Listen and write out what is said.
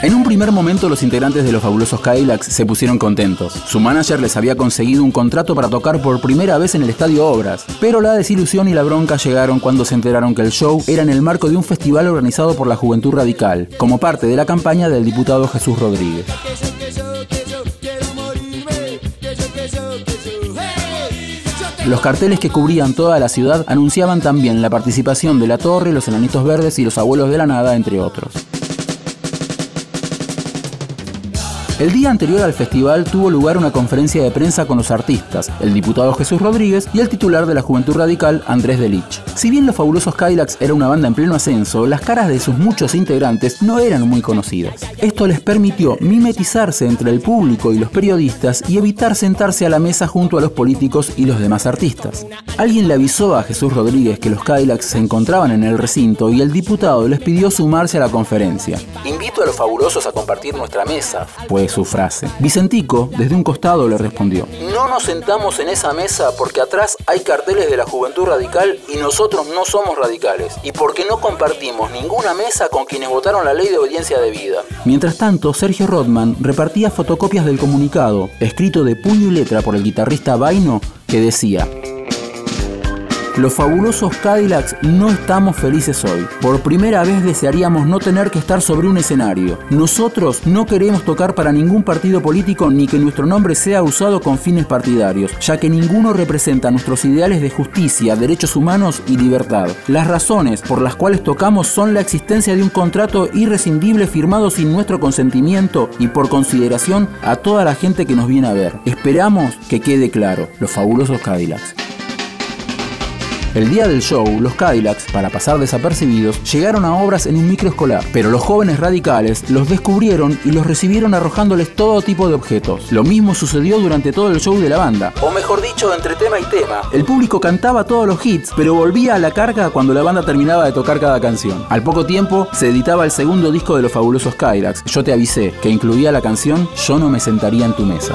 En un primer momento los integrantes de los fabulosos Cadillacs se pusieron contentos. Su manager les había conseguido un contrato para tocar por primera vez en el Estadio Obras, pero la desilusión y la bronca llegaron cuando se enteraron que el show era en el marco de un festival organizado por la Juventud Radical, como parte de la campaña del diputado Jesús Rodríguez. Los carteles que cubrían toda la ciudad anunciaban también la participación de La Torre, Los Enanitos Verdes y Los Abuelos de la Nada, entre otros. El día anterior al festival tuvo lugar una conferencia de prensa con los artistas, el diputado Jesús Rodríguez y el titular de la Juventud Radical, Andrés Delich. Si bien los fabulosos Kylax era una banda en pleno ascenso, las caras de sus muchos integrantes no eran muy conocidas. Esto les permitió mimetizarse entre el público y los periodistas y evitar sentarse a la mesa junto a los políticos y los demás artistas. Alguien le avisó a Jesús Rodríguez que los Kylax se encontraban en el recinto y el diputado les pidió sumarse a la conferencia. Invito a los fabulosos a compartir nuestra mesa, su frase. Vicentico, desde un costado, le respondió, No nos sentamos en esa mesa porque atrás hay carteles de la juventud radical y nosotros no somos radicales, y porque no compartimos ninguna mesa con quienes votaron la ley de obediencia de vida. Mientras tanto, Sergio Rodman repartía fotocopias del comunicado, escrito de puño y letra por el guitarrista Vaino, que decía, los fabulosos Cadillacs no estamos felices hoy. Por primera vez desearíamos no tener que estar sobre un escenario. Nosotros no queremos tocar para ningún partido político ni que nuestro nombre sea usado con fines partidarios, ya que ninguno representa nuestros ideales de justicia, derechos humanos y libertad. Las razones por las cuales tocamos son la existencia de un contrato irrescindible firmado sin nuestro consentimiento y por consideración a toda la gente que nos viene a ver. Esperamos que quede claro, los fabulosos Cadillacs. El día del show, los Cadillacs, para pasar desapercibidos, llegaron a obras en un microescolar, pero los jóvenes radicales los descubrieron y los recibieron arrojándoles todo tipo de objetos. Lo mismo sucedió durante todo el show de la banda, o mejor dicho, entre tema y tema. El público cantaba todos los hits, pero volvía a la carga cuando la banda terminaba de tocar cada canción. Al poco tiempo, se editaba el segundo disco de los fabulosos Cadillacs, Yo te avisé, que incluía la canción Yo no me sentaría en tu mesa.